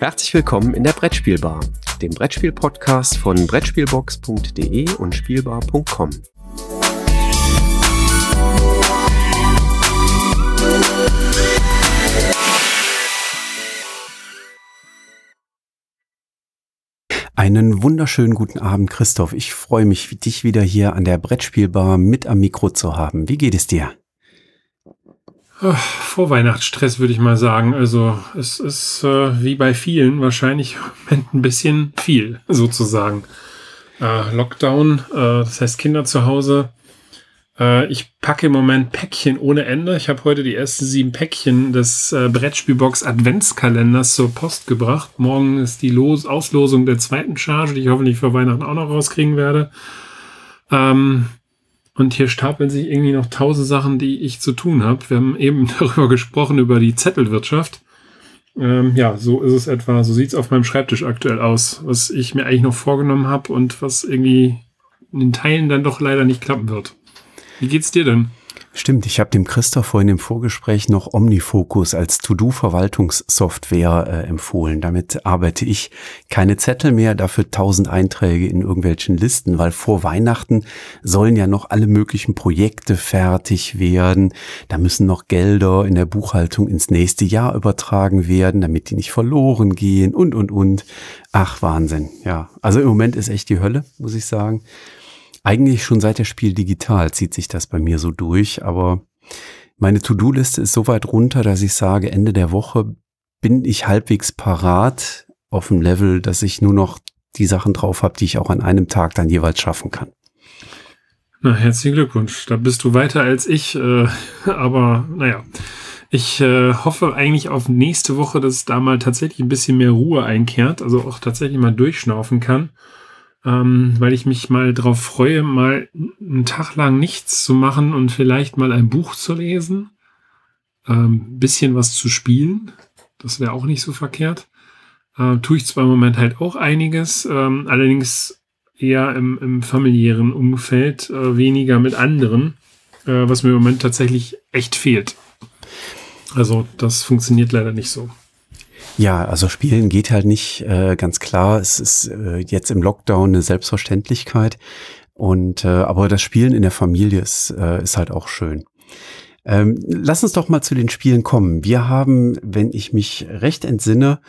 Herzlich willkommen in der Brettspielbar, dem Brettspiel-Podcast von Brettspielbox.de und Spielbar.com. Einen wunderschönen guten Abend, Christoph. Ich freue mich, dich wieder hier an der Brettspielbar mit am Mikro zu haben. Wie geht es dir? Vorweihnachtsstress würde ich mal sagen. Also es ist äh, wie bei vielen wahrscheinlich ein bisschen viel sozusagen. Äh, Lockdown, äh, das heißt Kinder zu Hause. Äh, ich packe im Moment Päckchen ohne Ende. Ich habe heute die ersten sieben Päckchen des äh, Brettspielbox Adventskalenders zur Post gebracht. Morgen ist die Los Auslosung der zweiten Charge, die ich hoffentlich für Weihnachten auch noch rauskriegen werde. Ähm, und hier stapeln sich irgendwie noch tausend Sachen, die ich zu tun habe. Wir haben eben darüber gesprochen, über die Zettelwirtschaft. Ähm, ja, so ist es etwa, so sieht es auf meinem Schreibtisch aktuell aus, was ich mir eigentlich noch vorgenommen habe und was irgendwie in den Teilen dann doch leider nicht klappen wird. Wie geht's dir denn? Stimmt, ich habe dem Christoph vorhin im Vorgespräch noch Omnifocus als To-Do-Verwaltungssoftware äh, empfohlen. Damit arbeite ich keine Zettel mehr, dafür tausend Einträge in irgendwelchen Listen, weil vor Weihnachten sollen ja noch alle möglichen Projekte fertig werden. Da müssen noch Gelder in der Buchhaltung ins nächste Jahr übertragen werden, damit die nicht verloren gehen und, und, und. Ach, Wahnsinn. Ja, also im Moment ist echt die Hölle, muss ich sagen. Eigentlich schon seit der Spiel digital zieht sich das bei mir so durch, aber meine To-Do-Liste ist so weit runter, dass ich sage, Ende der Woche bin ich halbwegs parat auf dem Level, dass ich nur noch die Sachen drauf habe, die ich auch an einem Tag dann jeweils schaffen kann. Na, herzlichen Glückwunsch. Da bist du weiter als ich, äh, aber naja. Ich äh, hoffe eigentlich auf nächste Woche, dass da mal tatsächlich ein bisschen mehr Ruhe einkehrt, also auch tatsächlich mal durchschnaufen kann ähm, weil ich mich mal drauf freue, mal einen Tag lang nichts zu machen und vielleicht mal ein Buch zu lesen, ähm, bisschen was zu spielen. Das wäre auch nicht so verkehrt. Äh, tue ich zwar im Moment halt auch einiges, ähm, allerdings eher im, im familiären Umfeld, äh, weniger mit anderen, äh, was mir im Moment tatsächlich echt fehlt. Also das funktioniert leider nicht so. Ja, also Spielen geht halt nicht äh, ganz klar. Es ist äh, jetzt im Lockdown eine Selbstverständlichkeit. Und äh, aber das Spielen in der Familie ist, äh, ist halt auch schön. Ähm, lass uns doch mal zu den Spielen kommen. Wir haben, wenn ich mich recht entsinne,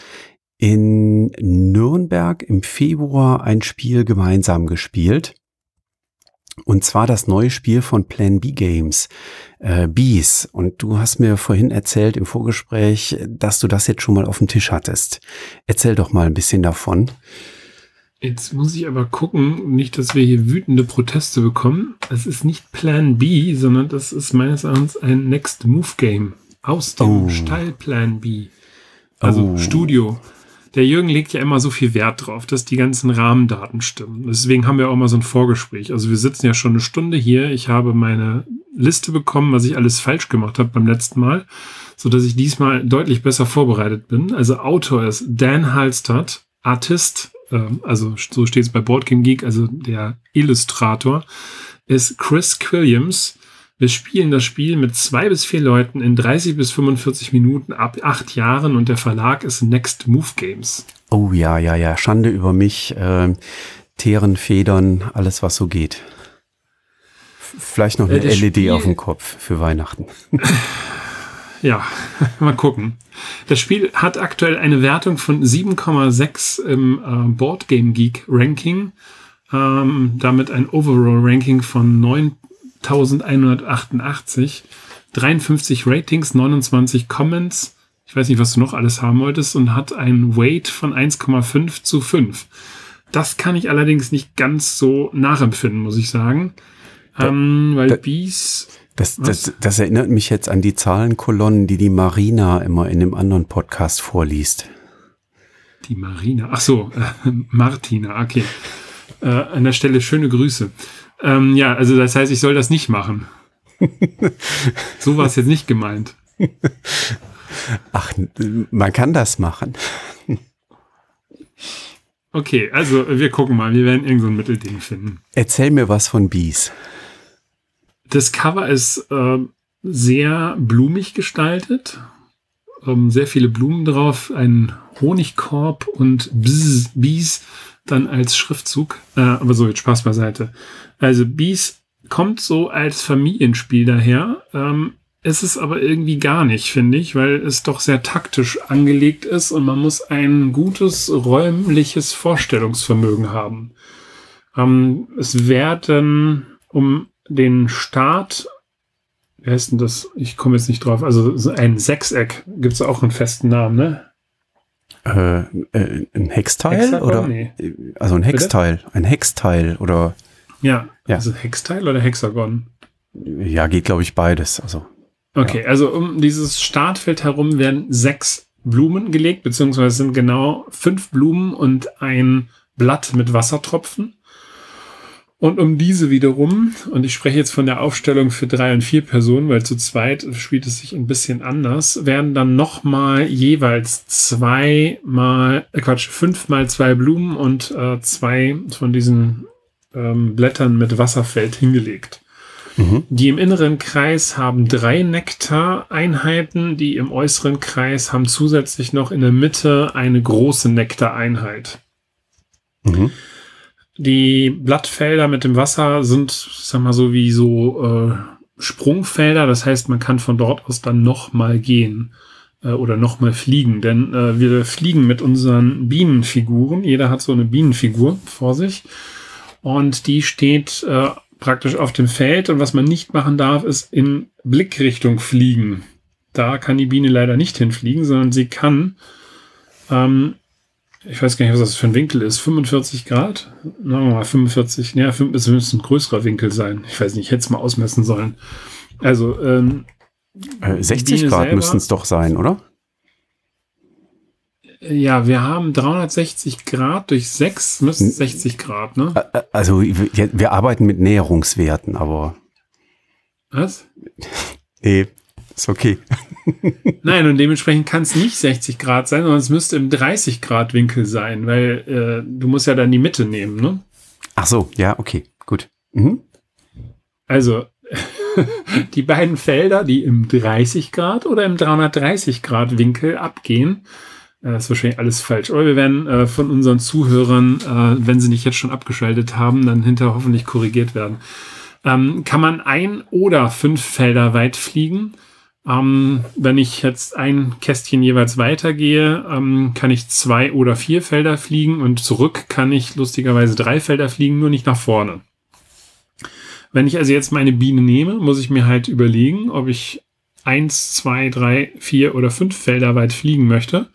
in Nürnberg im Februar ein Spiel gemeinsam gespielt. Und zwar das neue Spiel von Plan B Games, äh, Bees. Und du hast mir vorhin erzählt im Vorgespräch, dass du das jetzt schon mal auf dem Tisch hattest. Erzähl doch mal ein bisschen davon. Jetzt muss ich aber gucken, nicht, dass wir hier wütende Proteste bekommen. Es ist nicht Plan B, sondern das ist meines Erachtens ein Next Move Game aus dem oh. Stall Plan B. Also oh. Studio der Jürgen legt ja immer so viel Wert drauf, dass die ganzen Rahmendaten stimmen. Deswegen haben wir auch mal so ein Vorgespräch. Also wir sitzen ja schon eine Stunde hier. Ich habe meine Liste bekommen, was ich alles falsch gemacht habe beim letzten Mal, so dass ich diesmal deutlich besser vorbereitet bin. Also Autor ist Dan Halstad, Artist, äh, also so steht es bei Boardgame Geek, also der Illustrator, ist Chris Williams wir spielen das Spiel mit zwei bis vier Leuten in 30 bis 45 Minuten ab acht Jahren und der Verlag ist Next Move Games. Oh ja, ja, ja. Schande über mich. Äh, Teeren, Federn, alles was so geht. Vielleicht noch eine äh, LED Spiel auf dem Kopf für Weihnachten. ja, mal gucken. Das Spiel hat aktuell eine Wertung von 7,6 im äh, Board Game Geek Ranking. Ähm, damit ein Overall Ranking von 9 1188, 53 Ratings, 29 Comments. Ich weiß nicht, was du noch alles haben wolltest und hat ein Weight von 1,5 zu 5. Das kann ich allerdings nicht ganz so nachempfinden, muss ich sagen. Da, ähm, weil da, Bees. Das, das, das erinnert mich jetzt an die Zahlenkolonnen, die die Marina immer in einem anderen Podcast vorliest. Die Marina, ach so, äh, Martina, okay. Äh, an der Stelle schöne Grüße. Ähm, ja, also das heißt, ich soll das nicht machen. so war es jetzt nicht gemeint. Ach, man kann das machen. Okay, also wir gucken mal, wir werden irgend so ein Mittelding finden. Erzähl mir was von Bees. Das Cover ist äh, sehr blumig gestaltet. Ähm, sehr viele Blumen drauf, ein Honigkorb und Bzz, Bies dann als Schriftzug. Äh, aber so, jetzt Spaß beiseite. Also Bies kommt so als Familienspiel daher. Ähm, ist es aber irgendwie gar nicht, finde ich, weil es doch sehr taktisch angelegt ist und man muss ein gutes räumliches Vorstellungsvermögen haben. Ähm, es werden um den Start, wie heißt denn das? Ich komme jetzt nicht drauf. Also ein Sechseck gibt es auch einen festen Namen, ne? Äh, äh, ein Hexteil Hexagon? oder? Nee. Also ein Hexteil, Bitte? ein Hexteil oder? Ja, ja. Also Hexteil oder Hexagon? Ja, geht glaube ich beides. Also Okay, ja. also um dieses Startfeld herum werden sechs Blumen gelegt, beziehungsweise sind genau fünf Blumen und ein Blatt mit Wassertropfen. Und um diese wiederum, und ich spreche jetzt von der Aufstellung für drei und vier Personen, weil zu zweit spielt es sich ein bisschen anders, werden dann nochmal jeweils zwei mal, äh Quatsch, fünf mal zwei Blumen und äh, zwei von diesen ähm, Blättern mit Wasserfeld hingelegt. Mhm. Die im inneren Kreis haben drei Nektareinheiten, die im äußeren Kreis haben zusätzlich noch in der Mitte eine große Nektareinheit. Mhm. Die Blattfelder mit dem Wasser sind, sag mal so, wie so äh, Sprungfelder. Das heißt, man kann von dort aus dann nochmal gehen äh, oder nochmal fliegen. Denn äh, wir fliegen mit unseren Bienenfiguren. Jeder hat so eine Bienenfigur vor sich. Und die steht äh, praktisch auf dem Feld und was man nicht machen darf, ist in Blickrichtung fliegen. Da kann die Biene leider nicht hinfliegen, sondern sie kann, ähm, ich weiß gar nicht, was das für ein Winkel ist, 45 Grad? Sagen wir mal 45, ja, es müsste ein größerer Winkel sein. Ich weiß nicht, ich hätte es mal ausmessen sollen. Also, ähm, 60 äh, Grad müssten es doch sein, oder? Ja, wir haben 360 Grad durch 6 müssen 60 Grad, ne? Also wir, wir arbeiten mit Näherungswerten, aber. Was? Nee, ist okay. Nein, und dementsprechend kann es nicht 60 Grad sein, sondern es müsste im 30 Grad Winkel sein, weil äh, du musst ja dann die Mitte nehmen, ne? Ach so, ja, okay, gut. Mhm. Also, die beiden Felder, die im 30 Grad oder im 330 Grad Winkel abgehen, das äh, ist wahrscheinlich alles falsch. Aber wir werden äh, von unseren Zuhörern, äh, wenn sie nicht jetzt schon abgeschaltet haben, dann hinterher hoffentlich korrigiert werden. Ähm, kann man ein oder fünf Felder weit fliegen? Ähm, wenn ich jetzt ein Kästchen jeweils weitergehe, ähm, kann ich zwei oder vier Felder fliegen und zurück kann ich lustigerweise drei Felder fliegen, nur nicht nach vorne. Wenn ich also jetzt meine Biene nehme, muss ich mir halt überlegen, ob ich eins, zwei, drei, vier oder fünf Felder weit fliegen möchte.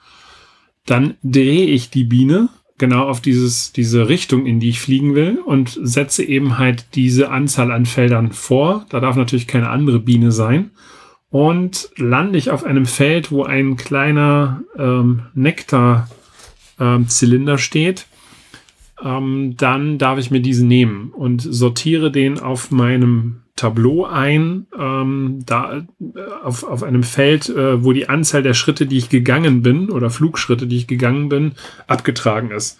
Dann drehe ich die Biene genau auf dieses, diese Richtung, in die ich fliegen will und setze eben halt diese Anzahl an Feldern vor. Da darf natürlich keine andere Biene sein. Und lande ich auf einem Feld, wo ein kleiner ähm, Nektarzylinder ähm, steht, ähm, dann darf ich mir diesen nehmen und sortiere den auf meinem Tableau ein, ähm, da äh, auf, auf einem Feld, äh, wo die Anzahl der Schritte, die ich gegangen bin, oder Flugschritte, die ich gegangen bin, abgetragen ist.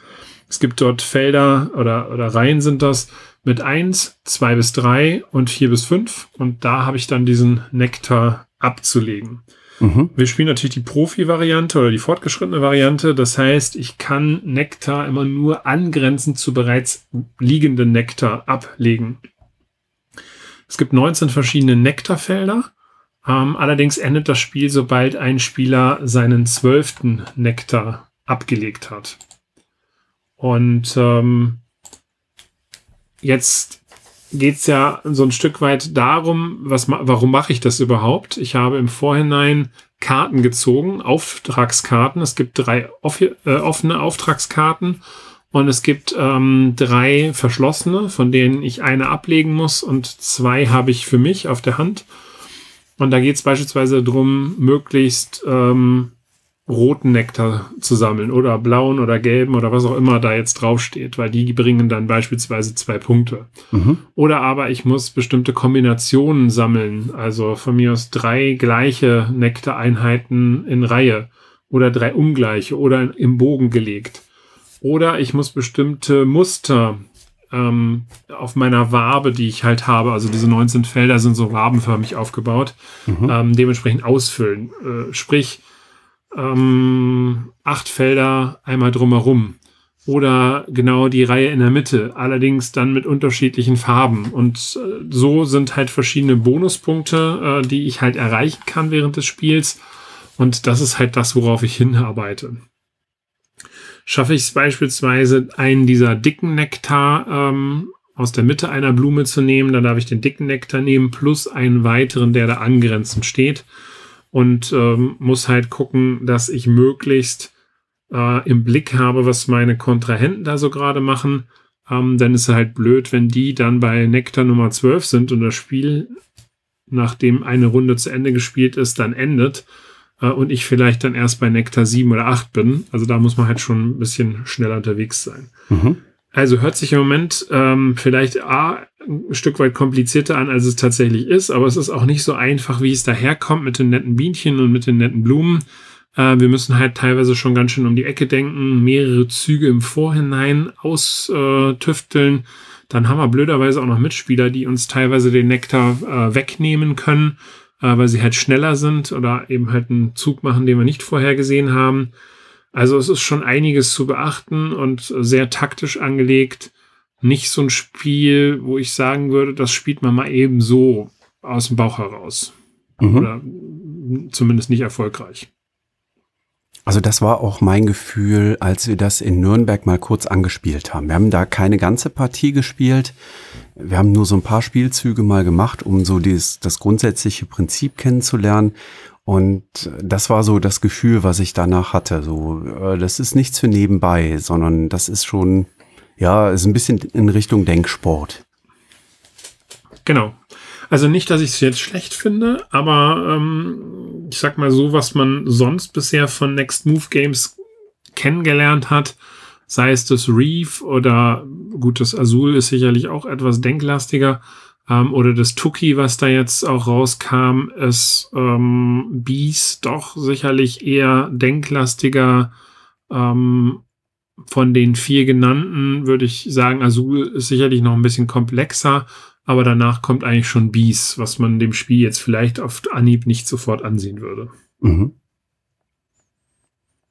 Es gibt dort Felder oder, oder Reihen sind das mit eins, zwei bis drei und vier bis fünf. Und da habe ich dann diesen Nektar abzulegen. Mhm. Wir spielen natürlich die Profi-Variante oder die fortgeschrittene Variante. Das heißt, ich kann Nektar immer nur angrenzend zu bereits liegenden Nektar ablegen. Es gibt 19 verschiedene Nektarfelder. Ähm, allerdings endet das Spiel, sobald ein Spieler seinen zwölften Nektar abgelegt hat. Und ähm, jetzt geht's ja so ein Stück weit darum, was, warum mache ich das überhaupt? Ich habe im Vorhinein Karten gezogen, Auftragskarten. Es gibt drei äh, offene Auftragskarten und es gibt ähm, drei verschlossene, von denen ich eine ablegen muss und zwei habe ich für mich auf der Hand. Und da geht es beispielsweise darum, möglichst ähm, roten Nektar zu sammeln oder blauen oder gelben oder was auch immer da jetzt draufsteht, weil die bringen dann beispielsweise zwei Punkte. Mhm. Oder aber ich muss bestimmte Kombinationen sammeln, also von mir aus drei gleiche Nektareinheiten in Reihe oder drei ungleiche oder im Bogen gelegt. Oder ich muss bestimmte Muster ähm, auf meiner Wabe, die ich halt habe, also diese 19 Felder sind so wabenförmig aufgebaut, mhm. ähm, dementsprechend ausfüllen. Äh, sprich, ähm, acht Felder einmal drumherum oder genau die Reihe in der Mitte, allerdings dann mit unterschiedlichen Farben. Und äh, so sind halt verschiedene Bonuspunkte, äh, die ich halt erreichen kann während des Spiels. Und das ist halt das, worauf ich hinarbeite. Schaffe ich es beispielsweise, einen dieser dicken Nektar ähm, aus der Mitte einer Blume zu nehmen, dann darf ich den dicken Nektar nehmen, plus einen weiteren, der da angrenzend steht. Und ähm, muss halt gucken, dass ich möglichst äh, im Blick habe, was meine Kontrahenten da so gerade machen, ähm, dann ist es halt blöd, wenn die dann bei Nektar Nummer 12 sind und das Spiel, nachdem eine Runde zu Ende gespielt ist, dann endet äh, und ich vielleicht dann erst bei Nektar 7 oder 8 bin. Also da muss man halt schon ein bisschen schneller unterwegs sein. Mhm. Also hört sich im Moment ähm, vielleicht A, ein Stück weit komplizierter an, als es tatsächlich ist, aber es ist auch nicht so einfach, wie es daherkommt mit den netten Bienchen und mit den netten Blumen. Äh, wir müssen halt teilweise schon ganz schön um die Ecke denken, mehrere Züge im Vorhinein austüfteln. Dann haben wir blöderweise auch noch Mitspieler, die uns teilweise den Nektar äh, wegnehmen können, äh, weil sie halt schneller sind oder eben halt einen Zug machen, den wir nicht vorhergesehen haben. Also es ist schon einiges zu beachten und sehr taktisch angelegt. Nicht so ein Spiel, wo ich sagen würde, das spielt man mal eben so aus dem Bauch heraus. Mhm. Oder zumindest nicht erfolgreich. Also das war auch mein Gefühl, als wir das in Nürnberg mal kurz angespielt haben. Wir haben da keine ganze Partie gespielt. Wir haben nur so ein paar Spielzüge mal gemacht, um so dieses, das grundsätzliche Prinzip kennenzulernen. Und das war so das Gefühl, was ich danach hatte. So, äh, das ist nichts für nebenbei, sondern das ist schon, ja, ist ein bisschen in Richtung Denksport. Genau. Also nicht, dass ich es jetzt schlecht finde, aber ähm, ich sag mal so, was man sonst bisher von Next Move Games kennengelernt hat, sei es das Reef oder gut, das Azul ist sicherlich auch etwas denklastiger, ähm, oder das Tuki, was da jetzt auch rauskam, ist ähm, Bees doch sicherlich eher denklastiger. Ähm, von den vier genannten würde ich sagen, Azul ist sicherlich noch ein bisschen komplexer, aber danach kommt eigentlich schon Bees, was man dem Spiel jetzt vielleicht auf Anhieb nicht sofort ansehen würde. Mhm.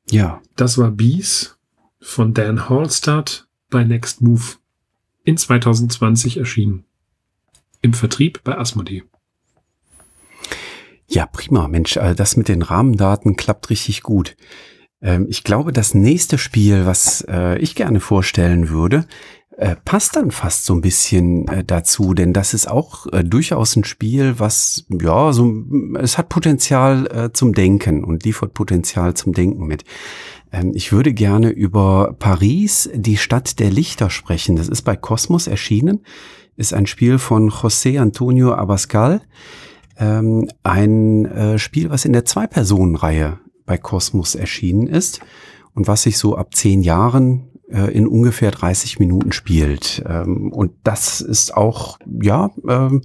Ja. Das war Bees von Dan Hallstatt bei Next Move in 2020 erschienen im Vertrieb bei Asmodee. Ja, prima, Mensch, das mit den Rahmendaten klappt richtig gut. Ähm, ich glaube, das nächste Spiel, was äh, ich gerne vorstellen würde, äh, passt dann fast so ein bisschen dazu, denn das ist auch durchaus ein Spiel, was, ja, so, es hat Potenzial zum Denken und liefert Potenzial zum Denken mit. Ähm, ich würde gerne über Paris, die Stadt der Lichter sprechen. Das ist bei Kosmos erschienen ist ein Spiel von José Antonio Abascal. Ähm, ein äh, Spiel, was in der Zwei-Personen-Reihe bei Cosmos erschienen ist und was sich so ab zehn Jahren äh, in ungefähr 30 Minuten spielt. Ähm, und das ist auch, ja, ähm,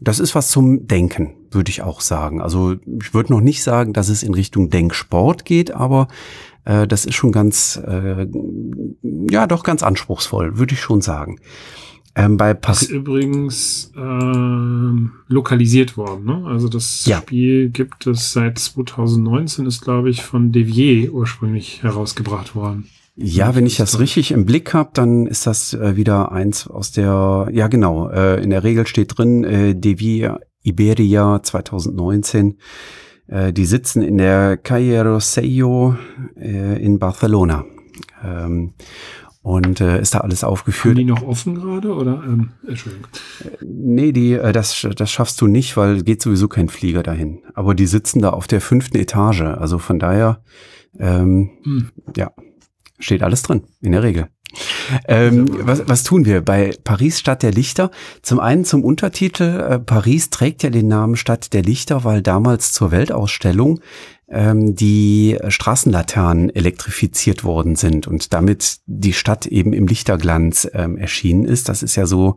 das ist was zum Denken, würde ich auch sagen. Also ich würde noch nicht sagen, dass es in Richtung Denksport geht, aber äh, das ist schon ganz, äh, ja, doch ganz anspruchsvoll, würde ich schon sagen. Ähm, bei Paris ist übrigens äh, lokalisiert worden. Ne? Also das ja. Spiel gibt es seit 2019, ist glaube ich von Devier ursprünglich herausgebracht worden. Ja, wenn ich das richtig im Blick habe, dann ist das äh, wieder eins aus der, ja genau, äh, in der Regel steht drin, äh, Devier Iberia 2019. Äh, die sitzen in der Calle Rosello äh, in Barcelona. Ähm, und äh, ist da alles aufgeführt. Haben die noch offen gerade oder? Ähm, Entschuldigung. Äh, nee, die, äh, das, das schaffst du nicht, weil geht sowieso kein Flieger dahin. Aber die sitzen da auf der fünften Etage. Also von daher, ähm, hm. ja, steht alles drin, in der Regel. Ähm, was, was tun wir bei Paris Stadt der Lichter? Zum einen zum Untertitel. Äh, Paris trägt ja den Namen Stadt der Lichter, weil damals zur Weltausstellung ähm, die Straßenlaternen elektrifiziert worden sind und damit die Stadt eben im Lichterglanz ähm, erschienen ist. Das ist ja so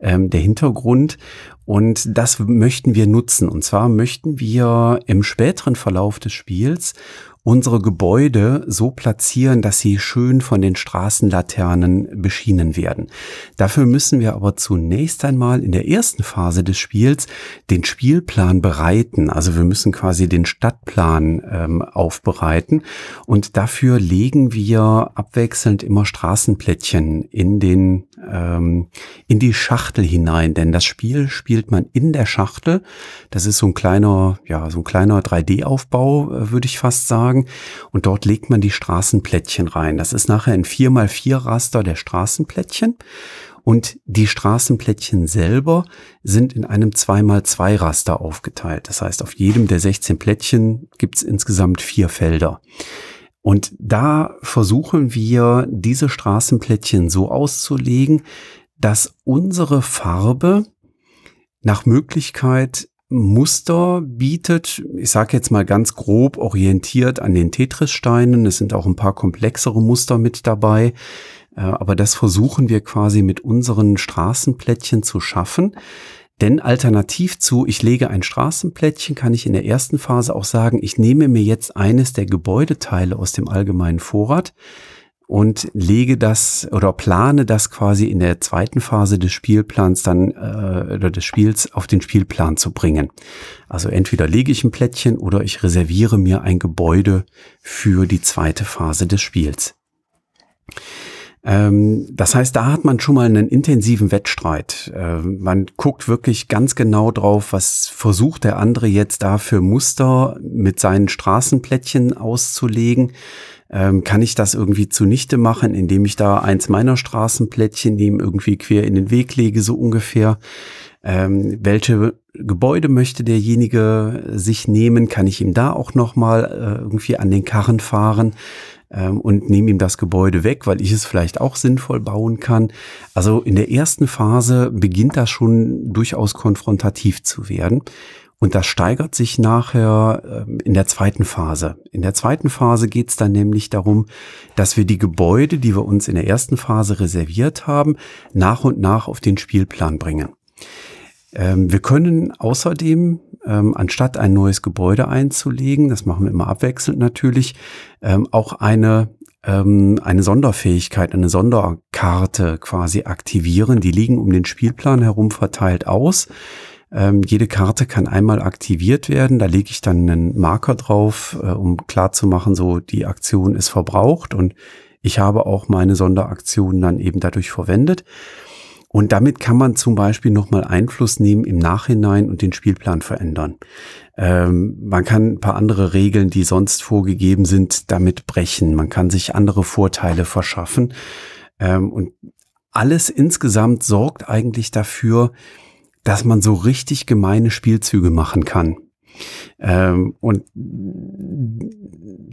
ähm, der Hintergrund. Und das möchten wir nutzen. Und zwar möchten wir im späteren Verlauf des Spiels unsere Gebäude so platzieren, dass sie schön von den Straßenlaternen beschienen werden. Dafür müssen wir aber zunächst einmal in der ersten Phase des Spiels den Spielplan bereiten. Also wir müssen quasi den Stadtplan ähm, aufbereiten und dafür legen wir abwechselnd immer Straßenplättchen in den ähm, in die Schachtel hinein, denn das Spiel spielt man in der Schachtel. Das ist so ein kleiner, ja, so ein kleiner 3D-Aufbau, äh, würde ich fast sagen. Und dort legt man die Straßenplättchen rein. Das ist nachher ein 4x4 Raster der Straßenplättchen. Und die Straßenplättchen selber sind in einem 2x2 Raster aufgeteilt. Das heißt, auf jedem der 16 Plättchen gibt es insgesamt vier Felder. Und da versuchen wir, diese Straßenplättchen so auszulegen, dass unsere Farbe nach Möglichkeit Muster bietet. Ich sage jetzt mal ganz grob orientiert an den Tetris-Steinen. Es sind auch ein paar komplexere Muster mit dabei. Äh, aber das versuchen wir quasi mit unseren Straßenplättchen zu schaffen. Denn alternativ zu, ich lege ein Straßenplättchen, kann ich in der ersten Phase auch sagen, ich nehme mir jetzt eines der Gebäudeteile aus dem allgemeinen Vorrat und lege das oder plane das quasi in der zweiten Phase des Spielplans dann äh, oder des Spiels auf den Spielplan zu bringen. Also entweder lege ich ein Plättchen oder ich reserviere mir ein Gebäude für die zweite Phase des Spiels. Ähm, das heißt, da hat man schon mal einen intensiven Wettstreit. Äh, man guckt wirklich ganz genau drauf, was versucht der andere jetzt da für Muster mit seinen Straßenplättchen auszulegen. Ähm, kann ich das irgendwie zunichte machen, indem ich da eins meiner Straßenplättchen nehme, irgendwie quer in den Weg lege, so ungefähr? Ähm, welche Gebäude möchte derjenige sich nehmen? Kann ich ihm da auch nochmal äh, irgendwie an den Karren fahren? Ähm, und nehme ihm das Gebäude weg, weil ich es vielleicht auch sinnvoll bauen kann. Also in der ersten Phase beginnt das schon durchaus konfrontativ zu werden. Und das steigert sich nachher ähm, in der zweiten Phase. In der zweiten Phase geht es dann nämlich darum, dass wir die Gebäude, die wir uns in der ersten Phase reserviert haben, nach und nach auf den Spielplan bringen. Ähm, wir können außerdem, ähm, anstatt ein neues Gebäude einzulegen, das machen wir immer abwechselnd natürlich, ähm, auch eine ähm, eine Sonderfähigkeit, eine Sonderkarte quasi aktivieren. Die liegen um den Spielplan herum verteilt aus. Ähm, jede Karte kann einmal aktiviert werden. Da lege ich dann einen Marker drauf, äh, um klarzumachen, so die Aktion ist verbraucht und ich habe auch meine Sonderaktion dann eben dadurch verwendet. Und damit kann man zum Beispiel nochmal Einfluss nehmen im Nachhinein und den Spielplan verändern. Ähm, man kann ein paar andere Regeln, die sonst vorgegeben sind, damit brechen. Man kann sich andere Vorteile verschaffen. Ähm, und alles insgesamt sorgt eigentlich dafür, dass man so richtig gemeine Spielzüge machen kann. Ähm, und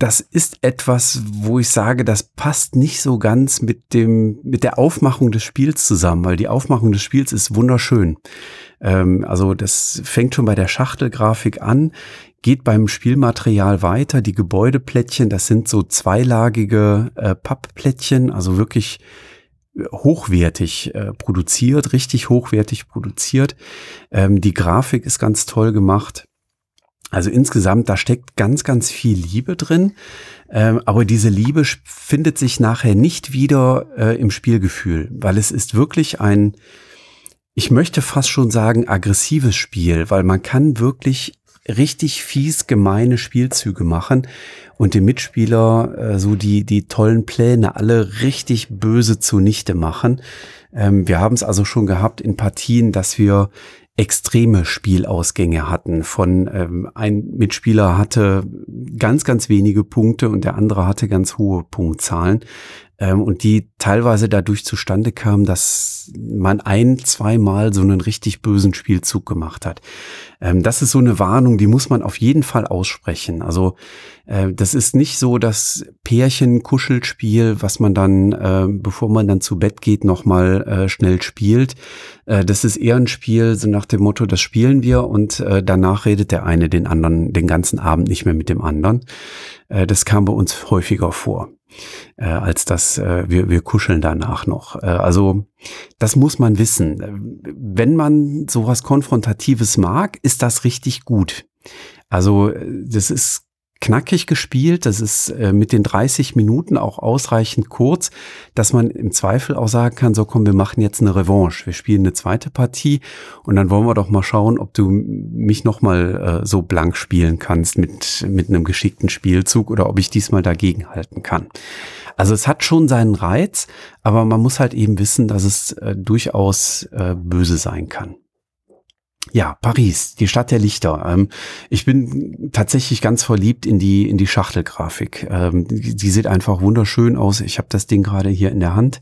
das ist etwas, wo ich sage, das passt nicht so ganz mit dem, mit der Aufmachung des Spiels zusammen, weil die Aufmachung des Spiels ist wunderschön. Ähm, also das fängt schon bei der Schachtelgrafik an, geht beim Spielmaterial weiter. Die Gebäudeplättchen, das sind so zweilagige äh, Pappplättchen, also wirklich hochwertig äh, produziert, richtig hochwertig produziert. Ähm, die Grafik ist ganz toll gemacht. Also insgesamt, da steckt ganz, ganz viel Liebe drin. Ähm, aber diese Liebe findet sich nachher nicht wieder äh, im Spielgefühl, weil es ist wirklich ein, ich möchte fast schon sagen, aggressives Spiel, weil man kann wirklich richtig fies gemeine Spielzüge machen und dem Mitspieler äh, so die, die tollen Pläne alle richtig böse zunichte machen. Ähm, wir haben es also schon gehabt in Partien, dass wir extreme Spielausgänge hatten. Von ähm, ein Mitspieler hatte ganz, ganz wenige Punkte und der andere hatte ganz hohe Punktzahlen ähm, und die teilweise dadurch zustande kamen, dass man ein, zweimal so einen richtig bösen Spielzug gemacht hat. Ähm, das ist so eine Warnung, die muss man auf jeden Fall aussprechen. Also äh, das ist nicht so das Pärchen-Kuschelspiel, was man dann, äh, bevor man dann zu Bett geht, nochmal äh, schnell spielt. Äh, das ist eher ein Spiel, so nach dem Motto, das spielen wir und äh, danach redet der eine den anderen den ganzen Abend nicht mehr mit dem anderen. Äh, das kam bei uns häufiger vor äh, als dass äh, wir, wir kuscheln danach noch. Äh, also das muss man wissen. Wenn man sowas Konfrontatives mag, ist das richtig gut. Also das ist knackig gespielt. Das ist äh, mit den 30 Minuten auch ausreichend kurz, dass man im Zweifel auch sagen kann, so komm, wir machen jetzt eine Revanche. Wir spielen eine zweite Partie und dann wollen wir doch mal schauen, ob du mich nochmal äh, so blank spielen kannst mit, mit einem geschickten Spielzug oder ob ich diesmal dagegen halten kann. Also es hat schon seinen Reiz, aber man muss halt eben wissen, dass es äh, durchaus äh, böse sein kann. Ja, Paris, die Stadt der Lichter. Ähm, ich bin tatsächlich ganz verliebt in die in die Schachtelgrafik. Ähm, die, sieht einfach wunderschön aus. Ich habe das Ding gerade hier in der Hand.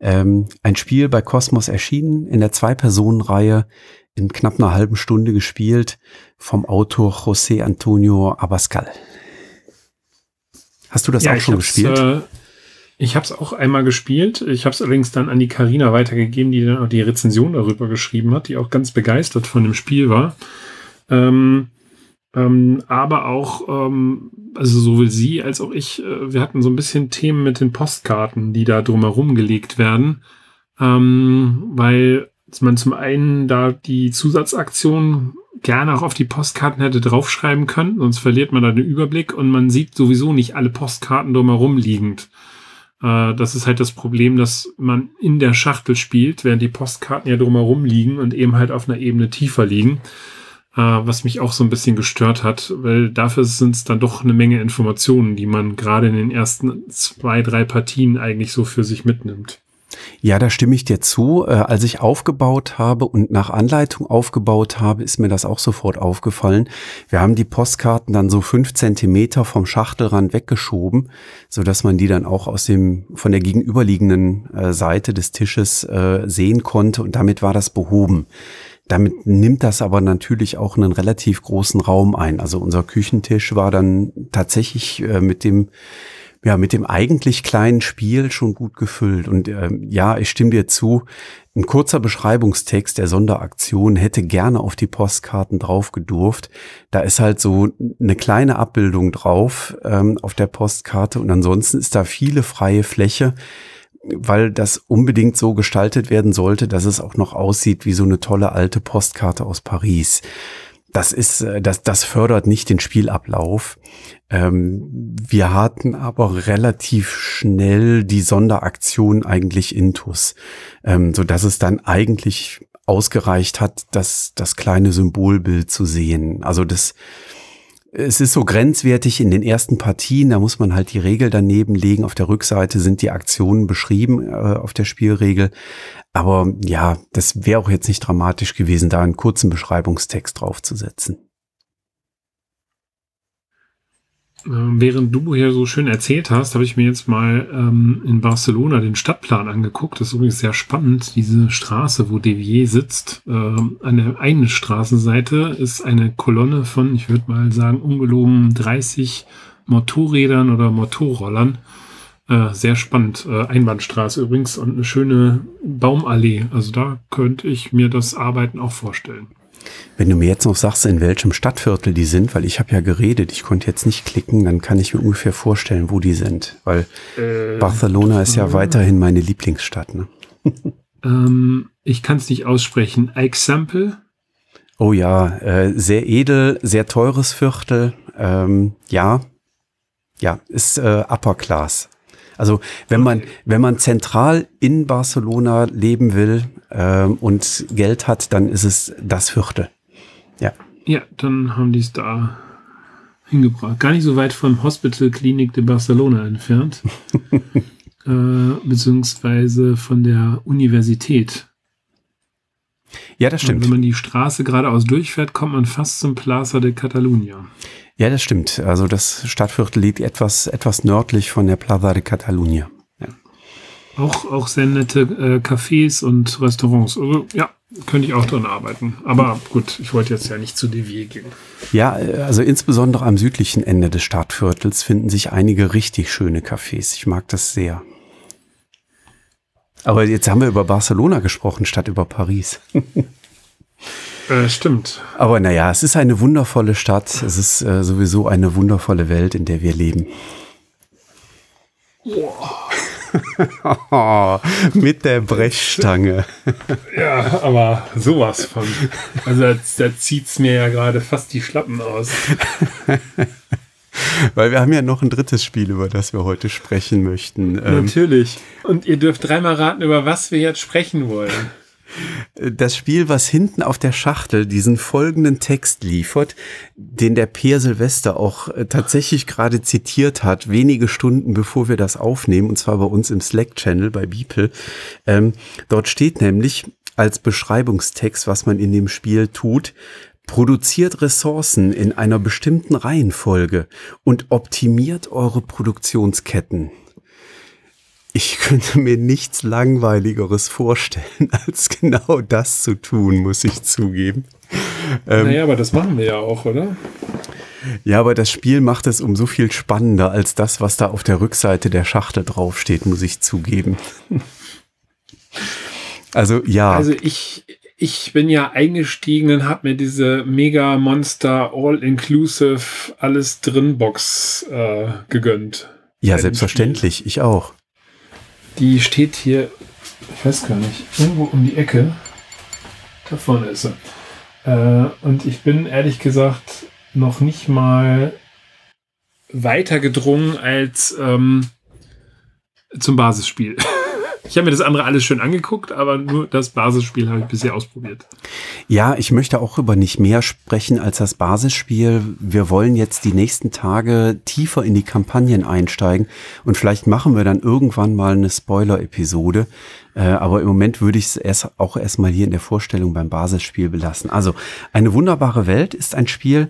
Ähm, ein Spiel bei Cosmos erschienen in der Zwei-Personen-Reihe in knapp einer halben Stunde gespielt vom Autor José Antonio Abascal. Hast du das ja, auch schon gespielt? Äh ich habe es auch einmal gespielt. Ich habe es allerdings dann an die Karina weitergegeben, die dann auch die Rezension darüber geschrieben hat, die auch ganz begeistert von dem Spiel war. Ähm, ähm, aber auch, ähm, also sowohl sie als auch ich, äh, wir hatten so ein bisschen Themen mit den Postkarten, die da drumherum gelegt werden, ähm, weil man zum einen da die Zusatzaktion gerne auch auf die Postkarten hätte draufschreiben können, sonst verliert man da den Überblick und man sieht sowieso nicht alle Postkarten drumherum liegend. Äh, das ist halt das Problem, dass man in der Schachtel spielt, während die Postkarten ja drumherum liegen und eben halt auf einer Ebene tiefer liegen. Äh, was mich auch so ein bisschen gestört hat, weil dafür sind es dann doch eine Menge Informationen, die man gerade in den ersten zwei, drei Partien eigentlich so für sich mitnimmt. Ja, da stimme ich dir zu. Äh, als ich aufgebaut habe und nach Anleitung aufgebaut habe, ist mir das auch sofort aufgefallen. Wir haben die Postkarten dann so fünf Zentimeter vom Schachtelrand weggeschoben, so dass man die dann auch aus dem, von der gegenüberliegenden äh, Seite des Tisches äh, sehen konnte und damit war das behoben. Damit nimmt das aber natürlich auch einen relativ großen Raum ein. Also unser Küchentisch war dann tatsächlich mit dem ja, mit dem eigentlich kleinen Spiel schon gut gefüllt. Und äh, ja, ich stimme dir zu, ein kurzer Beschreibungstext der Sonderaktion hätte gerne auf die Postkarten drauf gedurft. Da ist halt so eine kleine Abbildung drauf ähm, auf der Postkarte und ansonsten ist da viele freie Fläche, weil das unbedingt so gestaltet werden sollte, dass es auch noch aussieht wie so eine tolle alte Postkarte aus Paris das ist, äh, das, das fördert nicht den Spielablauf. Ähm, wir hatten aber relativ schnell die Sonderaktion eigentlich intus, ähm, so dass es dann eigentlich ausgereicht hat, das, das kleine Symbolbild zu sehen. Also das, es ist so grenzwertig in den ersten Partien, da muss man halt die Regel daneben legen. Auf der Rückseite sind die Aktionen beschrieben äh, auf der Spielregel. Aber ja, das wäre auch jetzt nicht dramatisch gewesen, da einen kurzen Beschreibungstext draufzusetzen. Ähm, während du hier so schön erzählt hast, habe ich mir jetzt mal ähm, in Barcelona den Stadtplan angeguckt. Das ist übrigens sehr spannend. Diese Straße, wo Devier sitzt, ähm, an der einen Straßenseite ist eine Kolonne von, ich würde mal sagen, ungelogen 30 Motorrädern oder Motorrollern. Äh, sehr spannend. Äh, Einbahnstraße übrigens und eine schöne Baumallee. Also da könnte ich mir das Arbeiten auch vorstellen. Wenn du mir jetzt noch sagst, in welchem Stadtviertel die sind, weil ich habe ja geredet, ich konnte jetzt nicht klicken, dann kann ich mir ungefähr vorstellen, wo die sind. Weil äh, Barcelona ist ja äh, weiterhin meine Lieblingsstadt. Ne? ähm, ich kann es nicht aussprechen. Example? Oh ja, äh, sehr edel, sehr teures Viertel. Ähm, ja, ja, ist äh, Upper Class. Also wenn man, wenn man zentral in Barcelona leben will ähm, und Geld hat, dann ist es das Viertel. Ja. Ja, dann haben die es da hingebracht. Gar nicht so weit vom Hospital Clinic de Barcelona entfernt. äh, beziehungsweise von der Universität. Ja, das stimmt. Und wenn man die Straße geradeaus durchfährt, kommt man fast zum Plaza de Catalunya. Ja, das stimmt. Also das Stadtviertel liegt etwas, etwas nördlich von der Plaza de Catalunya. Ja. Auch, auch sehr nette äh, Cafés und Restaurants. Also ja, könnte ich auch drin arbeiten. Aber gut, ich wollte jetzt ja nicht zu Devier gehen. Ja, also insbesondere am südlichen Ende des Stadtviertels finden sich einige richtig schöne Cafés. Ich mag das sehr. Aber jetzt haben wir über Barcelona gesprochen statt über Paris. Äh, stimmt. Aber naja, es ist eine wundervolle Stadt. Es ist äh, sowieso eine wundervolle Welt, in der wir leben. oh, mit der Brechstange. ja, aber sowas von. Also da, zieht es mir ja gerade fast die Schlappen aus. Weil wir haben ja noch ein drittes Spiel, über das wir heute sprechen möchten. Ähm, Natürlich. Und ihr dürft dreimal raten, über was wir jetzt sprechen wollen. Das Spiel, was hinten auf der Schachtel diesen folgenden Text liefert, den der Peer Silvester auch äh, tatsächlich gerade zitiert hat, wenige Stunden bevor wir das aufnehmen, und zwar bei uns im Slack-Channel bei Beeple. Ähm, dort steht nämlich als Beschreibungstext, was man in dem Spiel tut, produziert Ressourcen in einer bestimmten Reihenfolge und optimiert eure Produktionsketten. Ich könnte mir nichts Langweiligeres vorstellen, als genau das zu tun, muss ich zugeben. Ähm, naja, aber das machen wir ja auch, oder? Ja, aber das Spiel macht es um so viel spannender als das, was da auf der Rückseite der Schachtel draufsteht, muss ich zugeben. Also ja. Also ich, ich bin ja eingestiegen und habe mir diese Mega Monster All-Inclusive alles drin Box äh, gegönnt. Ja, selbstverständlich, ich auch. Die steht hier, ich weiß gar nicht, irgendwo um die Ecke. Da vorne ist sie. Äh, und ich bin ehrlich gesagt noch nicht mal weiter gedrungen als ähm, zum Basisspiel. Ich habe mir das andere alles schön angeguckt, aber nur das Basisspiel habe ich bisher ausprobiert. Ja, ich möchte auch über nicht mehr sprechen als das Basisspiel. Wir wollen jetzt die nächsten Tage tiefer in die Kampagnen einsteigen und vielleicht machen wir dann irgendwann mal eine Spoiler-Episode. Äh, aber im Moment würde ich es erst, auch erstmal hier in der Vorstellung beim Basisspiel belassen. Also, eine wunderbare Welt ist ein Spiel,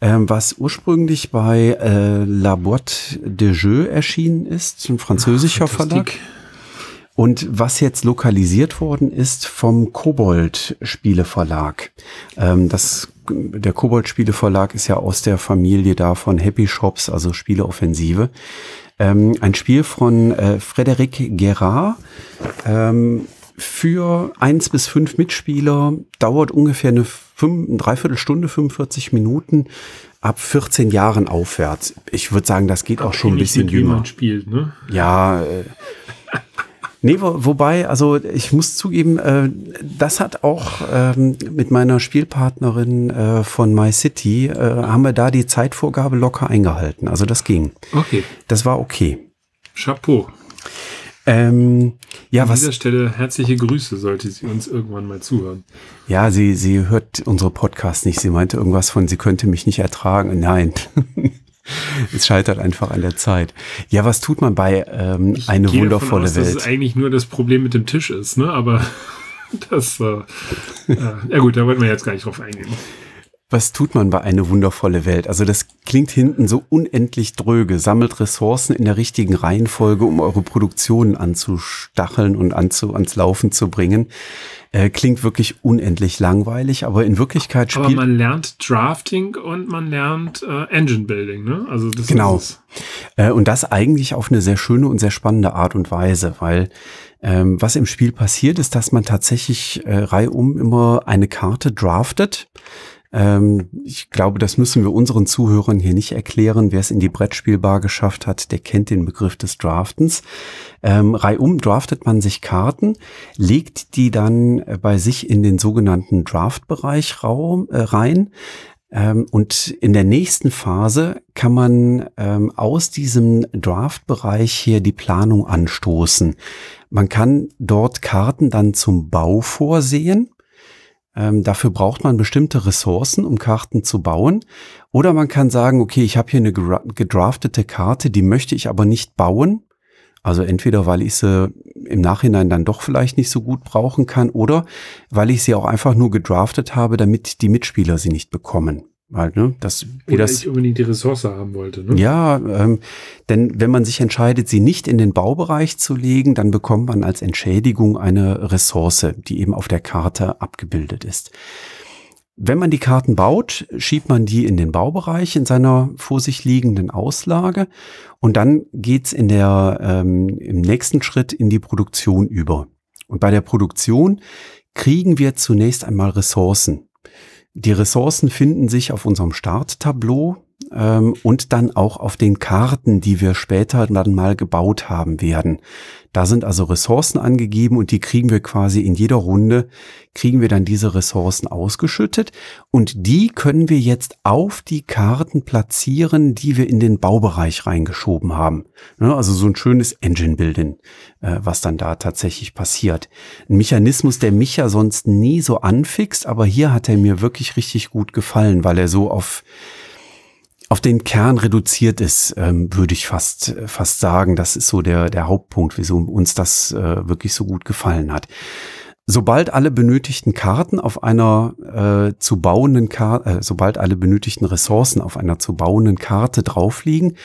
ähm, was ursprünglich bei äh, La Boîte de Jeux erschienen ist, ein französischer Ach, Verlag. Und was jetzt lokalisiert worden ist vom Kobold Spieleverlag. Ähm, das, der Kobold Spieleverlag ist ja aus der Familie da von Happy Shops, also Spieleoffensive. Ähm, ein Spiel von äh, Frédéric Gerard. Ähm, für eins bis fünf Mitspieler dauert ungefähr eine, fünf, eine Dreiviertelstunde, 45 Minuten ab 14 Jahren aufwärts. Ich würde sagen, das geht auch schon ein bisschen jünger. spielt, ne? Ja, äh, Nee, wo, wobei, also ich muss zugeben, äh, das hat auch ähm, mit meiner Spielpartnerin äh, von My City, äh, haben wir da die Zeitvorgabe locker eingehalten. Also das ging. Okay. Das war okay. Chapeau. Ähm, ja, An was, dieser Stelle herzliche Grüße, sollte sie uns irgendwann mal zuhören. Ja, sie, sie hört unsere Podcast nicht. Sie meinte irgendwas von, sie könnte mich nicht ertragen. Nein. es scheitert einfach an der Zeit. Ja, was tut man bei ähm, ich eine wundervolle aus, Welt? Dass es eigentlich nur das Problem mit dem Tisch ist, ne? Aber das, äh, äh, ja gut, da wollten wir jetzt gar nicht drauf eingehen. Was tut man bei eine wundervolle Welt? Also das klingt hinten so unendlich dröge. Sammelt Ressourcen in der richtigen Reihenfolge, um eure Produktionen anzustacheln und anzu, ans Laufen zu bringen. Äh, klingt wirklich unendlich langweilig, aber in Wirklichkeit spielt... Aber man lernt Drafting und man lernt äh, Engine Building, ne? Also das genau. ist äh, und das eigentlich auf eine sehr schöne und sehr spannende Art und Weise, weil ähm, was im Spiel passiert, ist, dass man tatsächlich äh, reihum immer eine Karte draftet ähm, ich glaube, das müssen wir unseren Zuhörern hier nicht erklären. Wer es in die Brettspielbar geschafft hat, der kennt den Begriff des Draftens. Ähm, reihum draftet man sich Karten, legt die dann äh, bei sich in den sogenannten Draftbereich äh, rein. Ähm, und in der nächsten Phase kann man ähm, aus diesem Draft-Bereich hier die Planung anstoßen. Man kann dort Karten dann zum Bau vorsehen. Ähm, dafür braucht man bestimmte Ressourcen, um Karten zu bauen. Oder man kann sagen, okay, ich habe hier eine gedraftete Karte, die möchte ich aber nicht bauen. Also entweder, weil ich sie im Nachhinein dann doch vielleicht nicht so gut brauchen kann oder weil ich sie auch einfach nur gedraftet habe, damit die Mitspieler sie nicht bekommen. Weil, ne, das, wie Oder das, ich unbedingt die Ressource haben wollte. Ne? Ja, ähm, denn wenn man sich entscheidet, sie nicht in den Baubereich zu legen, dann bekommt man als Entschädigung eine Ressource, die eben auf der Karte abgebildet ist. Wenn man die Karten baut, schiebt man die in den Baubereich in seiner vor sich liegenden Auslage und dann geht's in der, ähm, im nächsten Schritt in die Produktion über. Und bei der Produktion kriegen wir zunächst einmal Ressourcen. Die Ressourcen finden sich auf unserem Starttableau. Ähm, und dann auch auf den Karten, die wir später dann mal gebaut haben werden. Da sind also Ressourcen angegeben und die kriegen wir quasi in jeder Runde, kriegen wir dann diese Ressourcen ausgeschüttet und die können wir jetzt auf die Karten platzieren, die wir in den Baubereich reingeschoben haben. Also so ein schönes Engine-Building, äh, was dann da tatsächlich passiert. Ein Mechanismus, der mich ja sonst nie so anfixt, aber hier hat er mir wirklich richtig gut gefallen, weil er so auf auf den Kern reduziert ist, ähm, würde ich fast, fast sagen. Das ist so der, der Hauptpunkt, wieso uns das äh, wirklich so gut gefallen hat. Sobald alle benötigten Karten auf einer äh, zu bauenden Karte, äh, sobald alle benötigten Ressourcen auf einer zu bauenden Karte drauf liegen,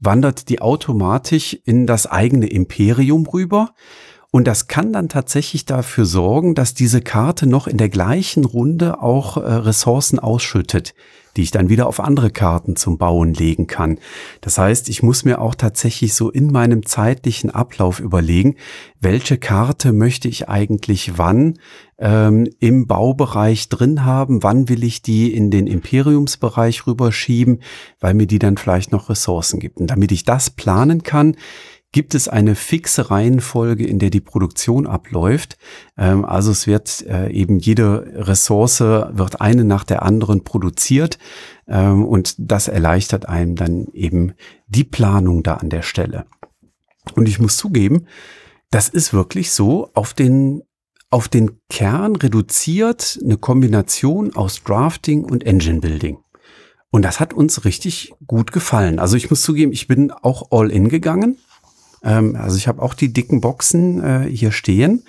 wandert die automatisch in das eigene Imperium rüber. Und das kann dann tatsächlich dafür sorgen, dass diese Karte noch in der gleichen Runde auch äh, Ressourcen ausschüttet die ich dann wieder auf andere Karten zum Bauen legen kann. Das heißt, ich muss mir auch tatsächlich so in meinem zeitlichen Ablauf überlegen, welche Karte möchte ich eigentlich wann ähm, im Baubereich drin haben, wann will ich die in den Imperiumsbereich rüberschieben, weil mir die dann vielleicht noch Ressourcen gibt. Und damit ich das planen kann, gibt es eine fixe Reihenfolge, in der die Produktion abläuft. Ähm, also es wird äh, eben jede Ressource wird eine nach der anderen produziert ähm, und das erleichtert einem dann eben die Planung da an der Stelle. Und ich muss zugeben, das ist wirklich so auf den auf den Kern reduziert eine Kombination aus Drafting und Engine Building. Und das hat uns richtig gut gefallen. Also ich muss zugeben, ich bin auch all in gegangen. Ähm, also ich habe auch die dicken Boxen äh, hier stehen.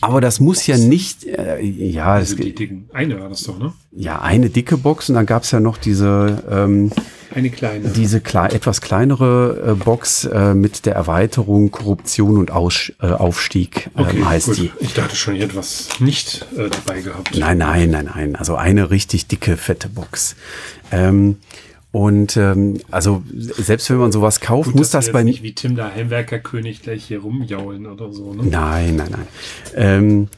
Aber das muss ja nicht, äh, ja. Also die dicken, eine war das doch, ne? Ja, eine dicke Box und dann gab es ja noch diese, ähm, eine kleine. Diese kle etwas kleinere äh, Box äh, mit der Erweiterung Korruption und Aus äh, Aufstieg äh, okay, heißt gut. die. Ich dachte schon, ich hätte was nicht äh, dabei gehabt. Nein, nein, nein, nein. Also eine richtig dicke, fette Box. Ähm, und ähm, also selbst wenn man sowas kauft, Gut, muss das, bei nicht wie Tim der Heimwerkerkönig gleich hier rumjaulen oder so. Ne? Nein, nein, nein. Ähm,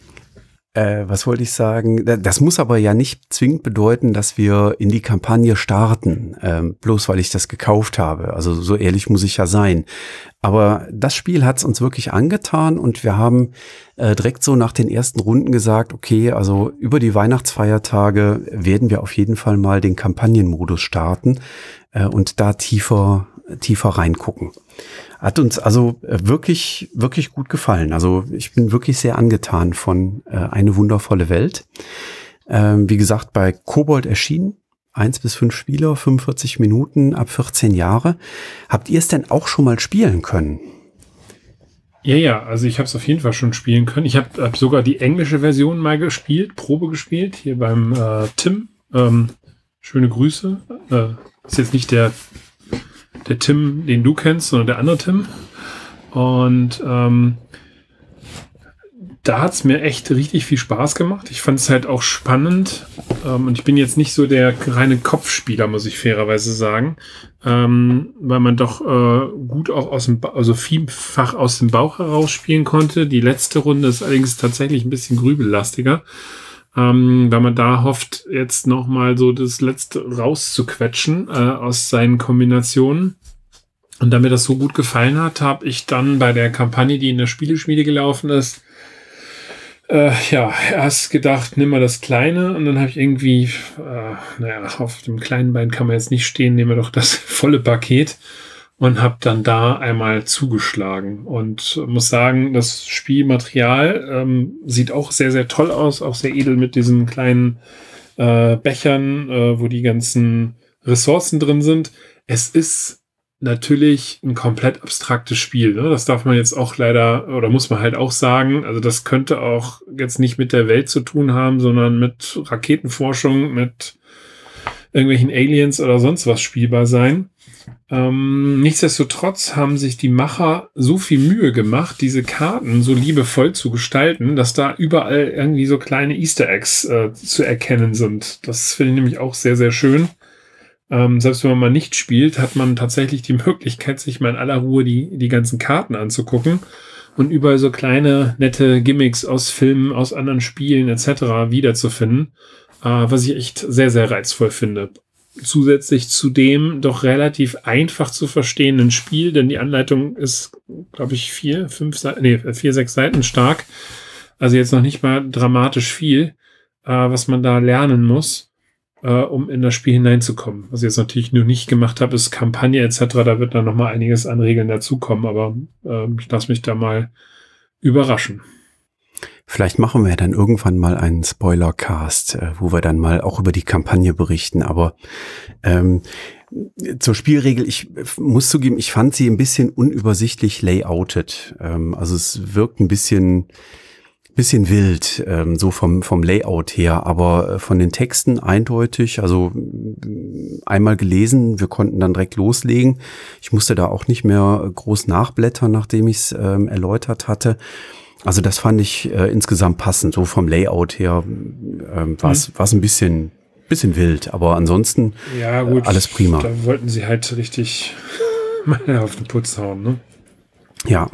äh, was wollte ich sagen? Das muss aber ja nicht zwingend bedeuten, dass wir in die Kampagne starten, ähm, bloß weil ich das gekauft habe. Also so ehrlich muss ich ja sein. Aber das Spiel hat es uns wirklich angetan und wir haben äh, direkt so nach den ersten Runden gesagt, okay, also über die Weihnachtsfeiertage werden wir auf jeden Fall mal den Kampagnenmodus starten äh, und da tiefer, tiefer reingucken. Hat uns also äh, wirklich, wirklich gut gefallen. Also ich bin wirklich sehr angetan von äh, Eine wundervolle Welt. Ähm, wie gesagt, bei Kobold erschienen. Eins bis fünf Spieler, 45 Minuten ab 14 Jahre. Habt ihr es denn auch schon mal spielen können? Ja, ja, also ich habe es auf jeden Fall schon spielen können. Ich habe hab sogar die englische Version mal gespielt, Probe gespielt, hier beim äh, Tim. Ähm, schöne Grüße. Äh, ist jetzt nicht der der Tim, den du kennst, sondern der andere Tim. Und ähm, da hat es mir echt richtig viel Spaß gemacht. Ich fand es halt auch spannend. Ähm, und ich bin jetzt nicht so der reine Kopfspieler, muss ich fairerweise sagen. Ähm, weil man doch äh, gut auch aus dem, ba also vielfach aus dem Bauch heraus spielen konnte. Die letzte Runde ist allerdings tatsächlich ein bisschen grübellastiger ähm, weil man da hofft, jetzt nochmal so das Letzte rauszuquetschen äh, aus seinen Kombinationen. Und damit das so gut gefallen hat, habe ich dann bei der Kampagne, die in der Spieleschmiede gelaufen ist, äh, ja, erst gedacht, nimm mal das Kleine und dann habe ich irgendwie, äh, naja, auf dem kleinen Bein kann man jetzt nicht stehen, nehmen wir doch das volle Paket und habe dann da einmal zugeschlagen und muss sagen, das Spielmaterial ähm, sieht auch sehr, sehr toll aus, auch sehr edel mit diesen kleinen äh, Bechern, äh, wo die ganzen Ressourcen drin sind. Es ist natürlich ein komplett abstraktes Spiel. Ne? Das darf man jetzt auch leider oder muss man halt auch sagen. Also das könnte auch jetzt nicht mit der Welt zu tun haben, sondern mit Raketenforschung, mit irgendwelchen Aliens oder sonst was spielbar sein. Ähm, nichtsdestotrotz haben sich die Macher so viel Mühe gemacht, diese Karten so liebevoll zu gestalten, dass da überall irgendwie so kleine Easter Eggs äh, zu erkennen sind. Das finde ich nämlich auch sehr, sehr schön. Ähm, selbst wenn man mal nicht spielt, hat man tatsächlich die Möglichkeit, sich mal in aller Ruhe die, die ganzen Karten anzugucken und überall so kleine, nette Gimmicks aus Filmen, aus anderen Spielen etc. wiederzufinden. äh, was ich echt sehr, sehr reizvoll finde. Zusätzlich zu dem doch relativ einfach zu verstehenden Spiel, denn die Anleitung ist, glaube ich, vier, fünf nee, vier, sechs Seiten stark. Also jetzt noch nicht mal dramatisch viel, äh, was man da lernen muss, äh, um in das Spiel hineinzukommen. Was ich jetzt natürlich nur nicht gemacht habe, ist Kampagne etc. Da wird dann noch mal einiges an Regeln dazukommen, aber äh, ich lasse mich da mal überraschen. Vielleicht machen wir dann irgendwann mal einen Spoilercast, äh, wo wir dann mal auch über die Kampagne berichten. Aber ähm, zur Spielregel, ich muss zugeben, ich fand sie ein bisschen unübersichtlich layoutet. Ähm, also es wirkt ein bisschen bisschen wild, ähm, so vom, vom Layout her, aber äh, von den Texten eindeutig, also mm, einmal gelesen, wir konnten dann direkt loslegen. Ich musste da auch nicht mehr groß nachblättern, nachdem ich es ähm, erläutert hatte. Also das fand ich äh, insgesamt passend, so vom Layout her ähm, war es mhm. ein bisschen, bisschen wild, aber ansonsten ja, gut, äh, alles prima. Da wollten sie halt richtig mal auf den Putz hauen, ne? Ja,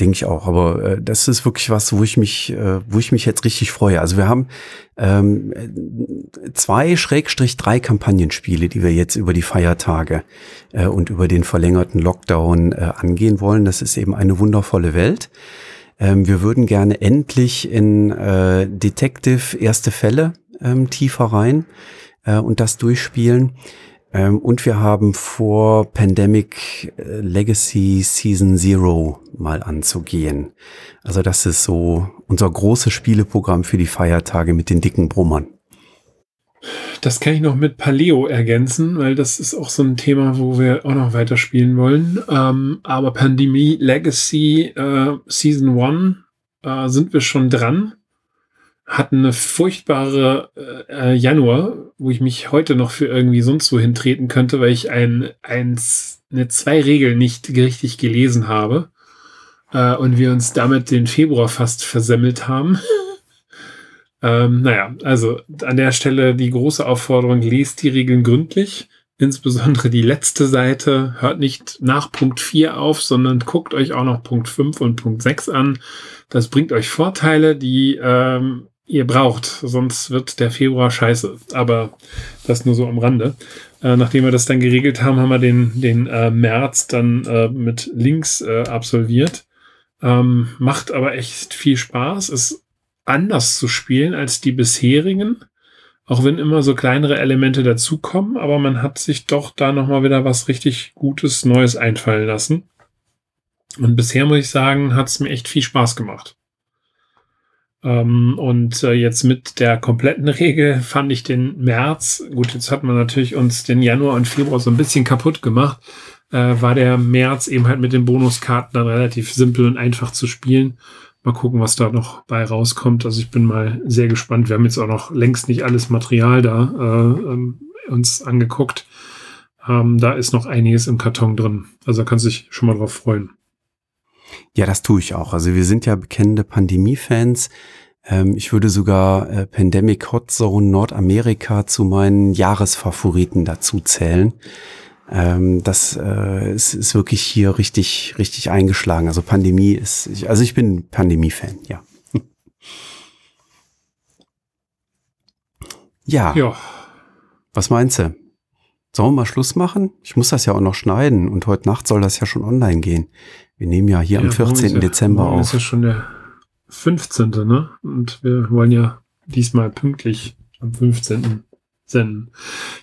Denke ich auch. Aber äh, das ist wirklich was, wo ich mich, äh, wo ich mich jetzt richtig freue. Also wir haben ähm, zwei Schrägstrich drei Kampagnenspiele, die wir jetzt über die Feiertage äh, und über den verlängerten Lockdown äh, angehen wollen. Das ist eben eine wundervolle Welt. Ähm, wir würden gerne endlich in äh, Detective erste Fälle ähm, tiefer rein äh, und das durchspielen. Ähm, und wir haben vor, Pandemic äh, Legacy Season Zero mal anzugehen. Also das ist so unser großes Spieleprogramm für die Feiertage mit den dicken Brummern. Das kann ich noch mit Paleo ergänzen, weil das ist auch so ein Thema, wo wir auch noch weiterspielen wollen. Ähm, aber Pandemie Legacy äh, Season 1 äh, sind wir schon dran hatten eine furchtbare äh, Januar, wo ich mich heute noch für irgendwie sonst wo hintreten könnte, weil ich ein, eins, eine zwei Regeln nicht richtig gelesen habe äh, und wir uns damit den Februar fast versemmelt haben. ähm, naja, also an der Stelle die große Aufforderung, lest die Regeln gründlich. Insbesondere die letzte Seite hört nicht nach Punkt 4 auf, sondern guckt euch auch noch Punkt 5 und Punkt 6 an. Das bringt euch Vorteile, die ähm, ihr braucht, sonst wird der Februar scheiße. Aber das nur so am Rande. Äh, nachdem wir das dann geregelt haben, haben wir den, den äh, März dann äh, mit Links äh, absolviert. Ähm, macht aber echt viel Spaß. Ist anders zu spielen als die bisherigen. Auch wenn immer so kleinere Elemente dazukommen, aber man hat sich doch da nochmal wieder was richtig Gutes, Neues einfallen lassen. Und bisher muss ich sagen, hat es mir echt viel Spaß gemacht. Ähm, und äh, jetzt mit der kompletten Regel fand ich den März, gut, jetzt hat man natürlich uns den Januar und Februar so ein bisschen kaputt gemacht, äh, war der März eben halt mit den Bonuskarten dann relativ simpel und einfach zu spielen. Mal gucken, was da noch bei rauskommt. Also ich bin mal sehr gespannt. Wir haben jetzt auch noch längst nicht alles Material da äh, ähm, uns angeguckt. Ähm, da ist noch einiges im Karton drin. Also kannst du dich schon mal drauf freuen. Ja, das tue ich auch. Also wir sind ja bekennende Pandemie-Fans. Ähm, ich würde sogar äh, Pandemic Hot Zone Nordamerika zu meinen Jahresfavoriten dazu zählen. Ähm, das äh, ist, ist wirklich hier richtig, richtig eingeschlagen. Also Pandemie ist, ich, also ich bin Pandemie-Fan, ja. ja. Ja. Was meinst du? Sollen wir mal Schluss machen? Ich muss das ja auch noch schneiden und heute Nacht soll das ja schon online gehen. Wir nehmen ja hier ja, am 14. Ja, Dezember auf. Das ist ja schon der 15. Ne? Und wir wollen ja diesmal pünktlich am 15. senden.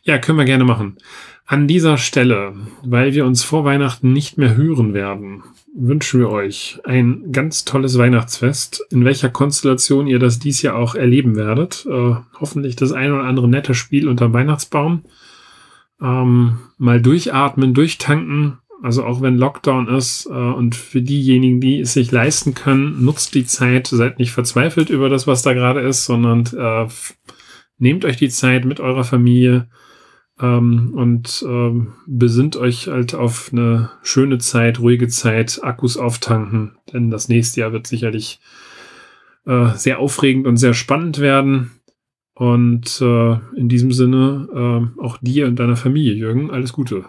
Ja, können wir gerne machen. An dieser Stelle, weil wir uns vor Weihnachten nicht mehr hören werden, wünschen wir euch ein ganz tolles Weihnachtsfest, in welcher Konstellation ihr das dies Jahr auch erleben werdet. Äh, hoffentlich das ein oder andere nette Spiel unter Weihnachtsbaum. Ähm, mal durchatmen, durchtanken, also auch wenn Lockdown ist äh, und für diejenigen, die es sich leisten können, nutzt die Zeit, seid nicht verzweifelt über das, was da gerade ist, sondern äh, nehmt euch die Zeit mit eurer Familie ähm, und ähm, besinnt euch halt auf eine schöne Zeit, ruhige Zeit, Akkus auftanken, denn das nächste Jahr wird sicherlich äh, sehr aufregend und sehr spannend werden. Und äh, in diesem Sinne äh, auch dir und deiner Familie, Jürgen, alles Gute.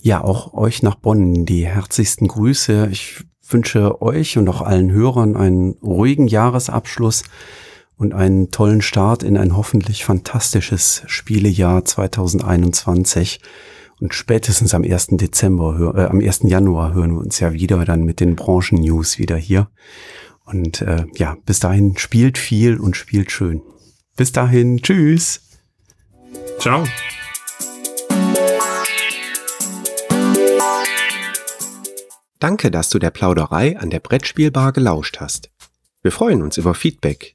Ja, auch euch nach Bonn die herzlichsten Grüße. Ich wünsche euch und auch allen Hörern einen ruhigen Jahresabschluss und einen tollen Start in ein hoffentlich fantastisches Spielejahr 2021. Und spätestens am 1. Dezember, äh, am 1. Januar hören wir uns ja wieder dann mit den Branchen-News wieder hier. Und äh, ja, bis dahin spielt viel und spielt schön. Bis dahin, tschüss. Ciao. Danke, dass du der Plauderei an der Brettspielbar gelauscht hast. Wir freuen uns über Feedback,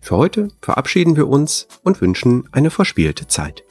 Für heute verabschieden wir uns und wünschen eine verspielte Zeit.